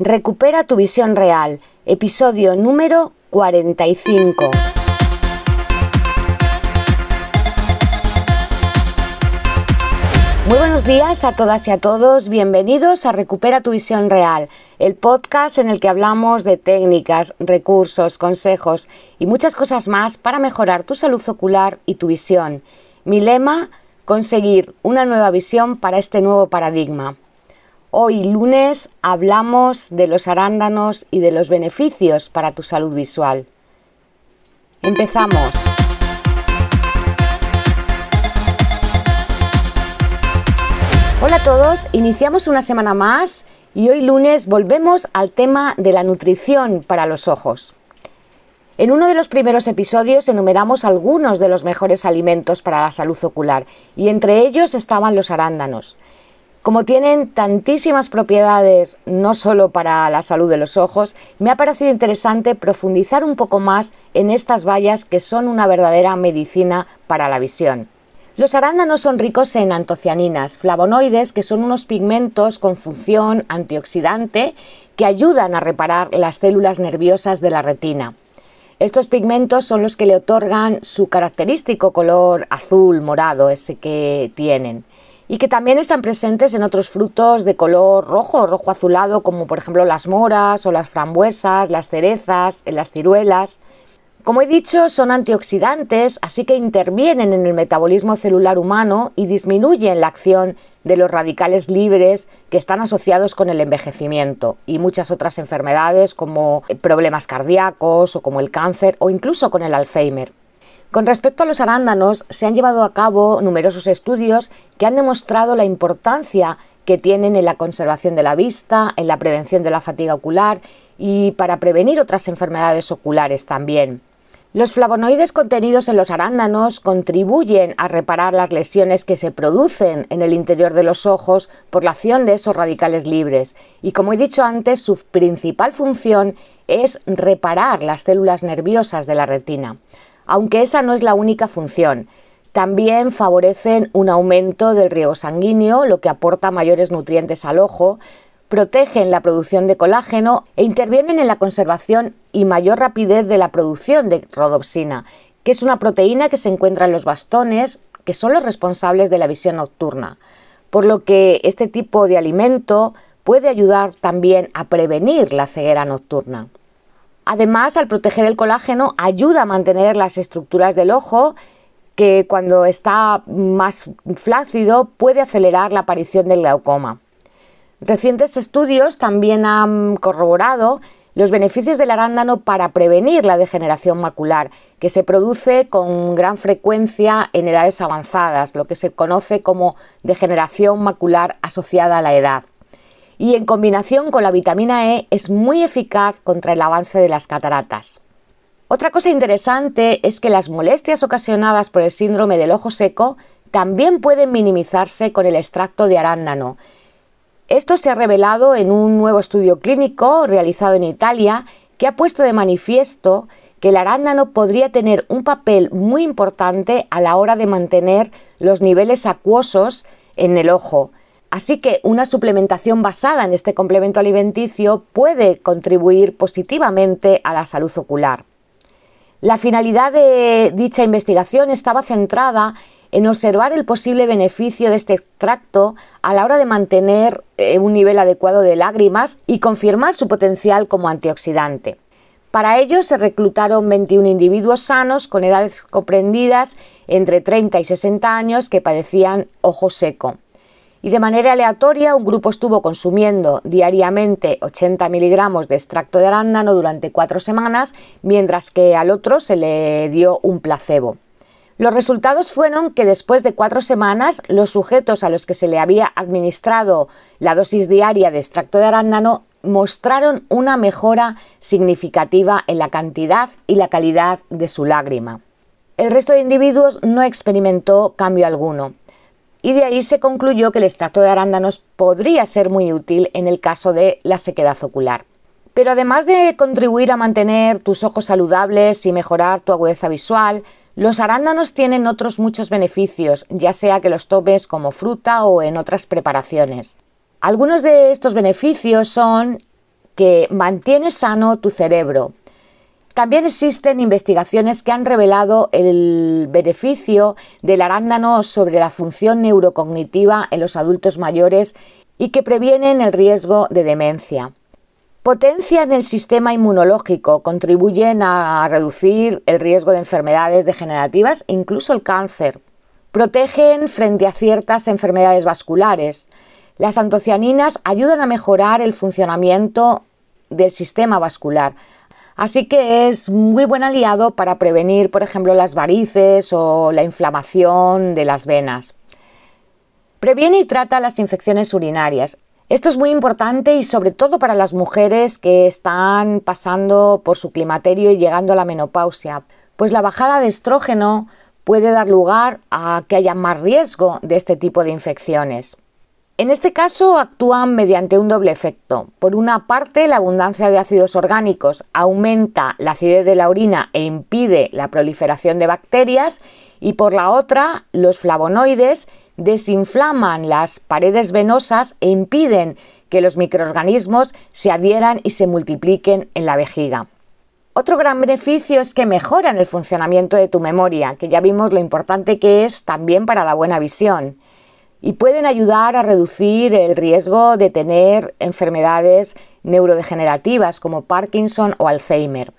Recupera tu visión real, episodio número 45. Muy buenos días a todas y a todos, bienvenidos a Recupera tu visión real, el podcast en el que hablamos de técnicas, recursos, consejos y muchas cosas más para mejorar tu salud ocular y tu visión. Mi lema, conseguir una nueva visión para este nuevo paradigma. Hoy lunes hablamos de los arándanos y de los beneficios para tu salud visual. Empezamos. Hola a todos, iniciamos una semana más y hoy lunes volvemos al tema de la nutrición para los ojos. En uno de los primeros episodios enumeramos algunos de los mejores alimentos para la salud ocular y entre ellos estaban los arándanos. Como tienen tantísimas propiedades, no solo para la salud de los ojos, me ha parecido interesante profundizar un poco más en estas bayas que son una verdadera medicina para la visión. Los arándanos son ricos en antocianinas, flavonoides, que son unos pigmentos con función antioxidante que ayudan a reparar las células nerviosas de la retina. Estos pigmentos son los que le otorgan su característico color azul morado, ese que tienen y que también están presentes en otros frutos de color rojo rojo azulado, como por ejemplo las moras o las frambuesas, las cerezas, las ciruelas. Como he dicho, son antioxidantes, así que intervienen en el metabolismo celular humano y disminuyen la acción de los radicales libres que están asociados con el envejecimiento y muchas otras enfermedades como problemas cardíacos o como el cáncer o incluso con el Alzheimer. Con respecto a los arándanos, se han llevado a cabo numerosos estudios que han demostrado la importancia que tienen en la conservación de la vista, en la prevención de la fatiga ocular y para prevenir otras enfermedades oculares también. Los flavonoides contenidos en los arándanos contribuyen a reparar las lesiones que se producen en el interior de los ojos por la acción de esos radicales libres. Y como he dicho antes, su principal función es reparar las células nerviosas de la retina aunque esa no es la única función. También favorecen un aumento del riego sanguíneo, lo que aporta mayores nutrientes al ojo, protegen la producción de colágeno e intervienen en la conservación y mayor rapidez de la producción de rodopsina, que es una proteína que se encuentra en los bastones, que son los responsables de la visión nocturna. Por lo que este tipo de alimento puede ayudar también a prevenir la ceguera nocturna. Además, al proteger el colágeno, ayuda a mantener las estructuras del ojo, que cuando está más flácido puede acelerar la aparición del glaucoma. Recientes estudios también han corroborado los beneficios del arándano para prevenir la degeneración macular, que se produce con gran frecuencia en edades avanzadas, lo que se conoce como degeneración macular asociada a la edad y en combinación con la vitamina E es muy eficaz contra el avance de las cataratas. Otra cosa interesante es que las molestias ocasionadas por el síndrome del ojo seco también pueden minimizarse con el extracto de arándano. Esto se ha revelado en un nuevo estudio clínico realizado en Italia que ha puesto de manifiesto que el arándano podría tener un papel muy importante a la hora de mantener los niveles acuosos en el ojo, Así que una suplementación basada en este complemento alimenticio puede contribuir positivamente a la salud ocular. La finalidad de dicha investigación estaba centrada en observar el posible beneficio de este extracto a la hora de mantener eh, un nivel adecuado de lágrimas y confirmar su potencial como antioxidante. Para ello se reclutaron 21 individuos sanos con edades comprendidas entre 30 y 60 años que padecían ojo seco y de manera aleatoria un grupo estuvo consumiendo diariamente 80 miligramos de extracto de arándano durante cuatro semanas, mientras que al otro se le dio un placebo. Los resultados fueron que después de cuatro semanas los sujetos a los que se le había administrado la dosis diaria de extracto de arándano mostraron una mejora significativa en la cantidad y la calidad de su lágrima. El resto de individuos no experimentó cambio alguno y de ahí se concluyó que el extracto de arándanos podría ser muy útil en el caso de la sequedad ocular. Pero además de contribuir a mantener tus ojos saludables y mejorar tu agudeza visual, los arándanos tienen otros muchos beneficios, ya sea que los tomes como fruta o en otras preparaciones. Algunos de estos beneficios son que mantiene sano tu cerebro. También existen investigaciones que han revelado el beneficio del arándano sobre la función neurocognitiva en los adultos mayores y que previenen el riesgo de demencia. Potencian el sistema inmunológico, contribuyen a reducir el riesgo de enfermedades degenerativas, incluso el cáncer. Protegen frente a ciertas enfermedades vasculares. Las antocianinas ayudan a mejorar el funcionamiento del sistema vascular. Así que es muy buen aliado para prevenir, por ejemplo, las varices o la inflamación de las venas. Previene y trata las infecciones urinarias. Esto es muy importante y sobre todo para las mujeres que están pasando por su climaterio y llegando a la menopausia, pues la bajada de estrógeno puede dar lugar a que haya más riesgo de este tipo de infecciones. En este caso actúan mediante un doble efecto. Por una parte, la abundancia de ácidos orgánicos aumenta la acidez de la orina e impide la proliferación de bacterias y por la otra, los flavonoides desinflaman las paredes venosas e impiden que los microorganismos se adhieran y se multipliquen en la vejiga. Otro gran beneficio es que mejoran el funcionamiento de tu memoria, que ya vimos lo importante que es también para la buena visión, y pueden ayudar a reducir el riesgo de tener enfermedades neurodegenerativas como Parkinson o Alzheimer.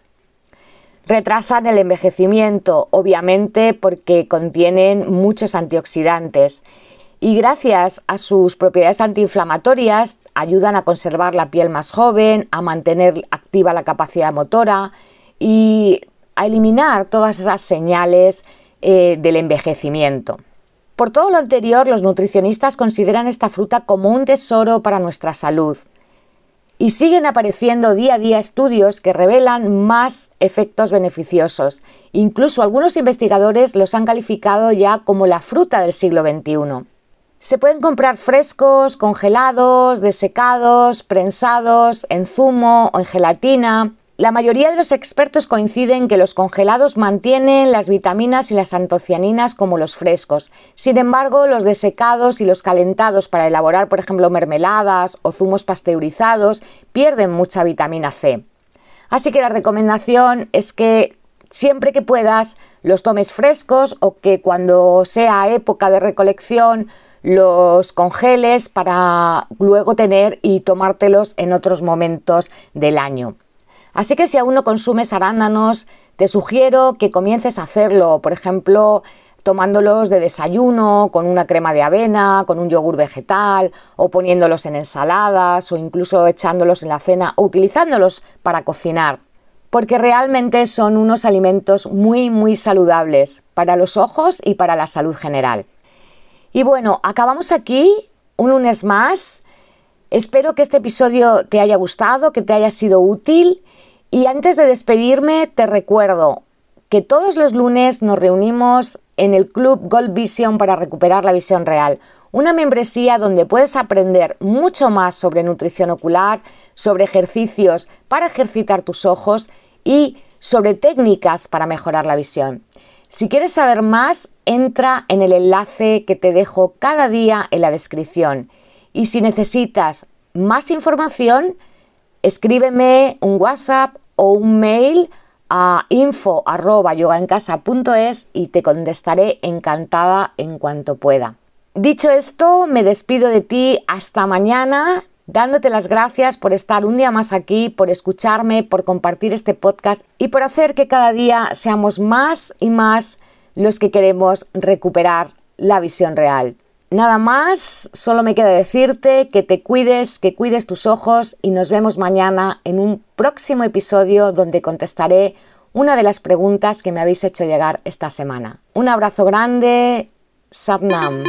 Retrasan el envejecimiento, obviamente porque contienen muchos antioxidantes y gracias a sus propiedades antiinflamatorias ayudan a conservar la piel más joven, a mantener activa la capacidad motora y a eliminar todas esas señales eh, del envejecimiento. Por todo lo anterior, los nutricionistas consideran esta fruta como un tesoro para nuestra salud. Y siguen apareciendo día a día estudios que revelan más efectos beneficiosos. Incluso algunos investigadores los han calificado ya como la fruta del siglo XXI. Se pueden comprar frescos, congelados, desecados, prensados, en zumo o en gelatina. La mayoría de los expertos coinciden que los congelados mantienen las vitaminas y las antocianinas como los frescos. Sin embargo, los desecados y los calentados para elaborar, por ejemplo, mermeladas o zumos pasteurizados pierden mucha vitamina C. Así que la recomendación es que siempre que puedas los tomes frescos o que cuando sea época de recolección los congeles para luego tener y tomártelos en otros momentos del año. Así que si aún no consumes arándanos, te sugiero que comiences a hacerlo, por ejemplo, tomándolos de desayuno, con una crema de avena, con un yogur vegetal, o poniéndolos en ensaladas, o incluso echándolos en la cena, o utilizándolos para cocinar, porque realmente son unos alimentos muy, muy saludables para los ojos y para la salud general. Y bueno, acabamos aquí un lunes más. Espero que este episodio te haya gustado, que te haya sido útil. Y antes de despedirme, te recuerdo que todos los lunes nos reunimos en el Club Gold Vision para recuperar la visión real. Una membresía donde puedes aprender mucho más sobre nutrición ocular, sobre ejercicios para ejercitar tus ojos y sobre técnicas para mejorar la visión. Si quieres saber más, entra en el enlace que te dejo cada día en la descripción. Y si necesitas más información, escríbeme un WhatsApp o un mail a info.yogaencasa.es y te contestaré encantada en cuanto pueda. Dicho esto, me despido de ti hasta mañana dándote las gracias por estar un día más aquí, por escucharme, por compartir este podcast y por hacer que cada día seamos más y más los que queremos recuperar la visión real. Nada más, solo me queda decirte que te cuides, que cuides tus ojos y nos vemos mañana en un próximo episodio donde contestaré una de las preguntas que me habéis hecho llegar esta semana. Un abrazo grande, Satnam.